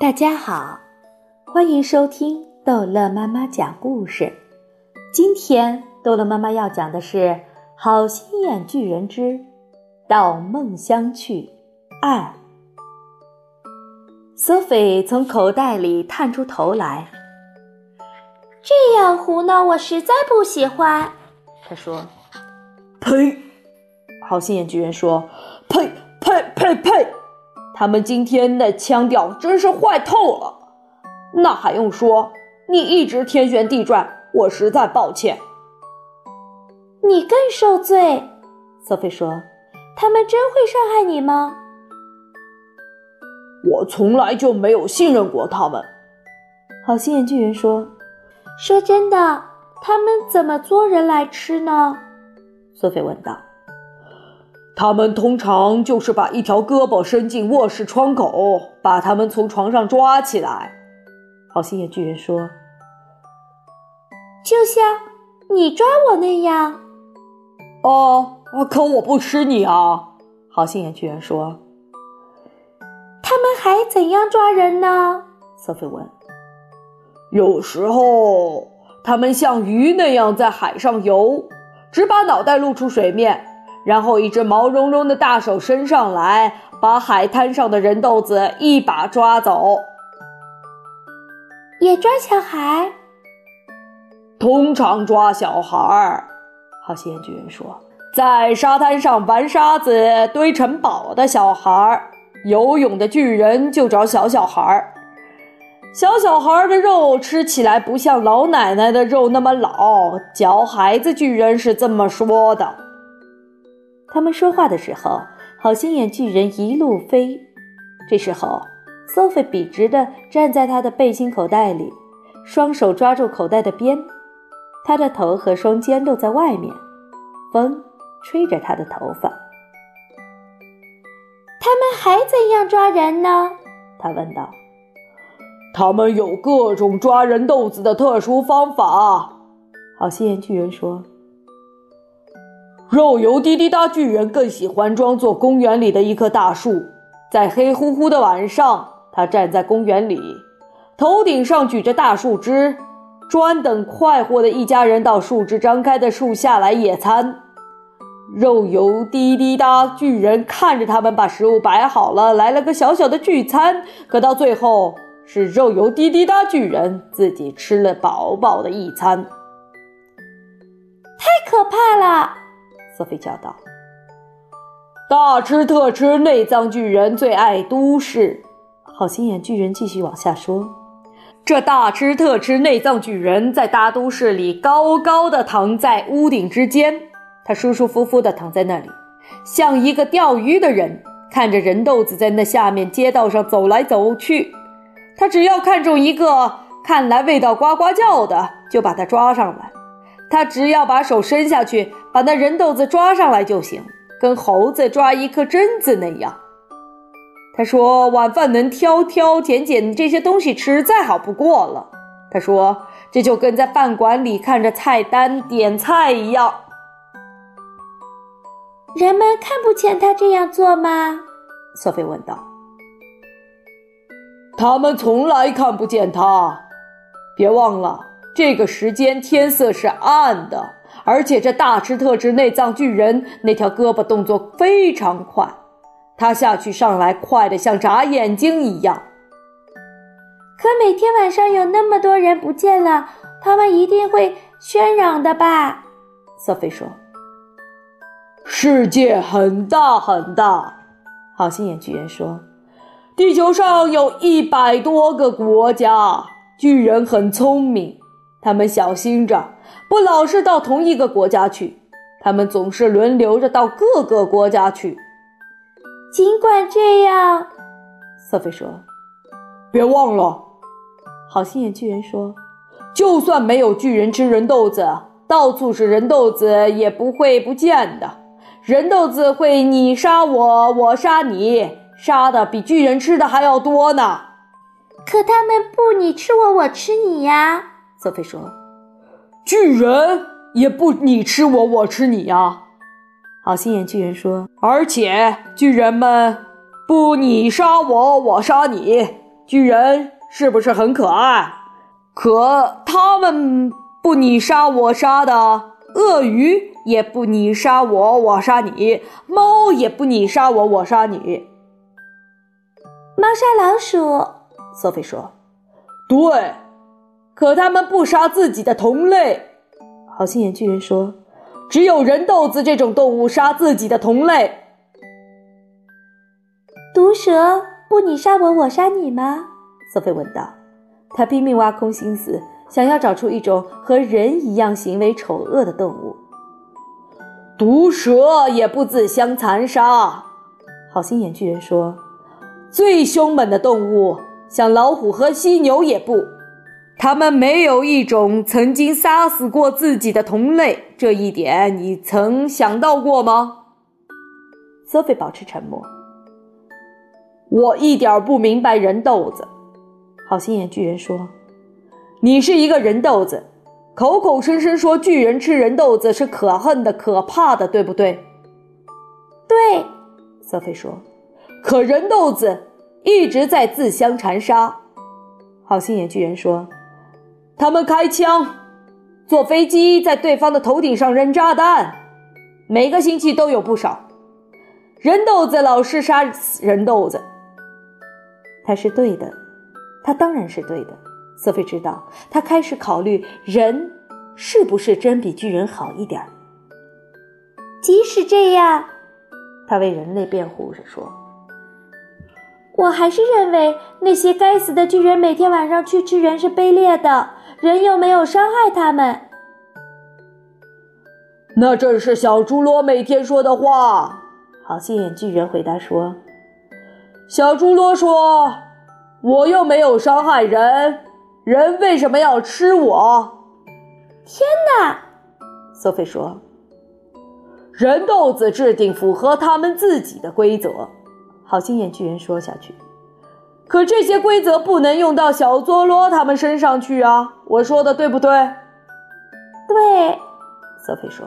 大家好，欢迎收听逗乐妈妈讲故事。今天逗乐妈妈要讲的是《好心眼巨人之到梦乡去二》。索菲从口袋里探出头来，这样胡闹我实在不喜欢。他说：“呸！”好心眼巨人说：“呸呸呸呸！”他们今天的腔调真是坏透了。那还用说？你一直天旋地转，我实在抱歉。你更受罪，索菲说：“他们真会伤害你吗？”我从来就没有信任过他们。好心眼巨人说：“说真的，他们怎么做人来吃呢？”索菲问道。他们通常就是把一条胳膊伸进卧室窗口，把他们从床上抓起来。好心眼巨人说：“就像你抓我那样。”哦，可我不吃你啊！好心眼巨人说：“他们还怎样抓人呢？”索菲问。“有时候，他们像鱼那样在海上游，只把脑袋露出水面。”然后，一只毛茸茸的大手伸上来，把海滩上的人豆子一把抓走。也抓小孩？通常抓小孩儿。好心眼巨人说：“在沙滩上玩沙子、堆城堡的小孩儿，游泳的巨人就找小小孩儿。小小孩儿的肉吃起来不像老奶奶的肉那么老。教孩子巨人是这么说的。”他们说话的时候，好心眼巨人一路飞。这时候，，Sophie 笔直地站在他的背心口袋里，双手抓住口袋的边，他的头和双肩露在外面，风吹着他的头发。他们还怎样抓人呢？他问道。他们有各种抓人豆子的特殊方法。好心眼巨人说。肉油滴滴答巨人更喜欢装作公园里的一棵大树，在黑乎乎的晚上，他站在公园里，头顶上举着大树枝，专等快活的一家人到树枝张开的树下来野餐。肉油滴滴答巨人看着他们把食物摆好了，来了个小小的聚餐，可到最后是肉油滴滴答巨人自己吃了饱饱的一餐，太可怕了。索菲叫道：“大吃特吃内脏巨人最爱都市。”好心眼巨人继续往下说：“这大吃特吃内脏巨人在大都市里高高的躺在屋顶之间，他舒舒服服的躺在那里，像一个钓鱼的人，看着人豆子在那下面街道上走来走去。他只要看中一个看来味道呱呱叫的，就把它抓上来。”他只要把手伸下去，把那人豆子抓上来就行，跟猴子抓一颗榛子那样。他说：“晚饭能挑挑拣拣这些东西吃，再好不过了。”他说：“这就跟在饭馆里看着菜单点菜一样。”人们看不见他这样做吗？索菲问道。“他们从来看不见他，别忘了。”这个时间天色是暗的，而且这大吃特吃内脏巨人那条胳膊动作非常快，他下去上来快得像眨眼睛一样。可每天晚上有那么多人不见了，他们一定会喧嚷的吧？索菲说：“世界很大很大。”好心眼巨人说：“地球上有一百多个国家，巨人很聪明。”他们小心着，不老是到同一个国家去。他们总是轮流着到各个国家去。尽管这样，瑟菲说：“别忘了。”好心眼巨人说：“就算没有巨人吃人豆子，到处是人豆子也不会不见的。人豆子会你杀我，我杀你，杀的比巨人吃的还要多呢。可他们不你吃我，我吃你呀。”瑟菲说：“巨人也不你吃我，我吃你呀。”好心眼巨人说：“而且巨人们不你杀我，我杀你，巨人是不是很可爱？可他们不你杀我杀的，鳄鱼也不你杀我我杀你，猫也不你杀我我杀你。猫杀老鼠，索菲说：“对，可他们不杀自己的同类。”好心眼巨人说：“只有人豆子这种动物杀自己的同类。”毒蛇不你杀我，我杀你吗？索菲问道。他拼命挖空心思，想要找出一种和人一样行为丑恶的动物。毒蛇也不自相残杀。好心眼巨人说：“最凶猛的动物，像老虎和犀牛也不，它们没有一种曾经杀死过自己的同类。这一点你曾想到过吗？”索菲保持沉默。我一点不明白人豆子，好心眼巨人说：“你是一个人豆子，口口声声说巨人吃人豆子是可恨的、可怕的，对不对？”“对。”瑟菲说。“可人豆子一直在自相残杀。”好心眼巨人说。“他们开枪，坐飞机在对方的头顶上扔炸弹，每个星期都有不少。人豆子老是杀人豆子。”他是对的，他当然是对的。瑟菲知道，他开始考虑人是不是真比巨人好一点。即使这样，他为人类辩护着说：“我还是认为那些该死的巨人每天晚上去吃人是卑劣的，人又没有伤害他们。”那正是小猪罗每天说的话。好心眼巨人回答说。小猪罗说：“我又没有伤害人，人为什么要吃我？”天哪！索菲说：“人豆子制定符合他们自己的规则。”好心眼巨人说下去：“可这些规则不能用到小佐罗他们身上去啊！我说的对不对？”“对。”瑟菲说：“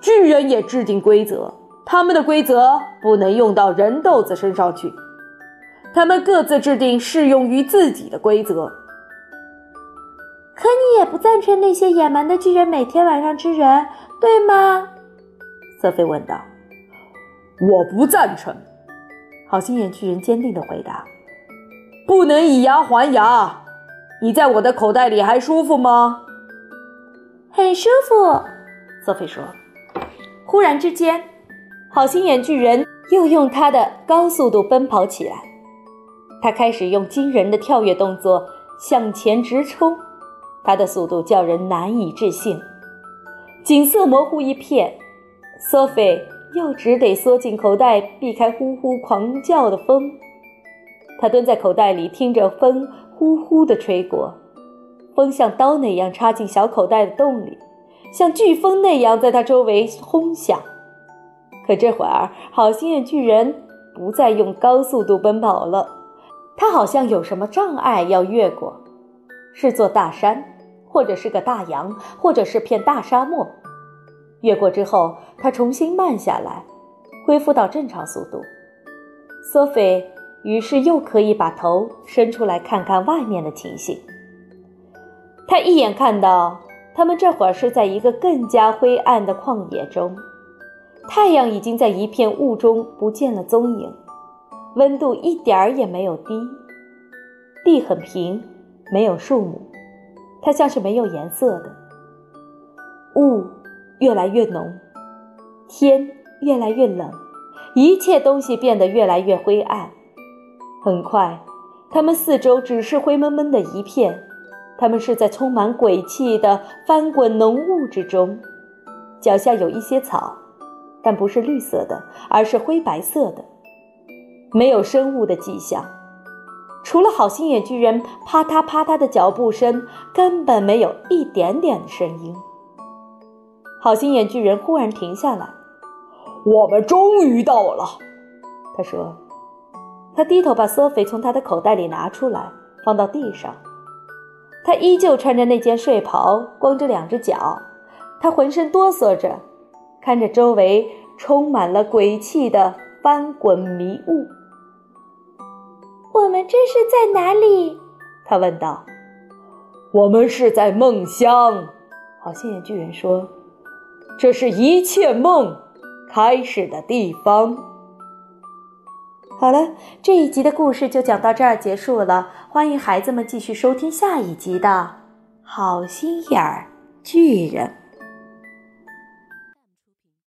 巨人也制定规则。”他们的规则不能用到人豆子身上去，他们各自制定适用于自己的规则。可你也不赞成那些野蛮的巨人每天晚上吃人，对吗？瑟菲问道。我不赞成。好心眼巨人坚定地回答。不能以牙还牙。你在我的口袋里还舒服吗？很舒服。瑟菲说。忽然之间。好心眼巨人又用他的高速度奔跑起来，他开始用惊人的跳跃动作向前直冲，他的速度叫人难以置信。景色模糊一片，索菲又只得缩进口袋，避开呼呼狂叫的风。他蹲在口袋里，听着风呼呼地吹过，风像刀那样插进小口袋的洞里，像飓风那样在他周围轰响。可这会儿，好心眼巨人不再用高速度奔跑了，他好像有什么障碍要越过，是座大山，或者是个大洋，或者是片大沙漠。越过之后，他重新慢下来，恢复到正常速度。索菲于是又可以把头伸出来看看外面的情形。他一眼看到，他们这会儿是在一个更加灰暗的旷野中。太阳已经在一片雾中不见了踪影，温度一点儿也没有低，地很平，没有树木，它像是没有颜色的。雾越来越浓，天越来越冷，一切东西变得越来越灰暗。很快，他们四周只是灰蒙蒙的一片，他们是在充满鬼气的翻滚浓雾之中，脚下有一些草。但不是绿色的，而是灰白色的，没有生物的迹象，除了好心眼巨人啪嗒啪嗒的脚步声，根本没有一点点的声音。好心眼巨人忽然停下来：“我们终于到了。”他说。他低头把索菲从他的口袋里拿出来，放到地上。他依旧穿着那件睡袍，光着两只脚，他浑身哆嗦着。看着周围充满了鬼气的翻滚迷雾，我们这是在哪里？他问道。我们是在梦乡，好心眼巨人说：“这是一切梦开始的地方。”好了，这一集的故事就讲到这儿结束了。欢迎孩子们继续收听下一集的《好心眼儿巨人》。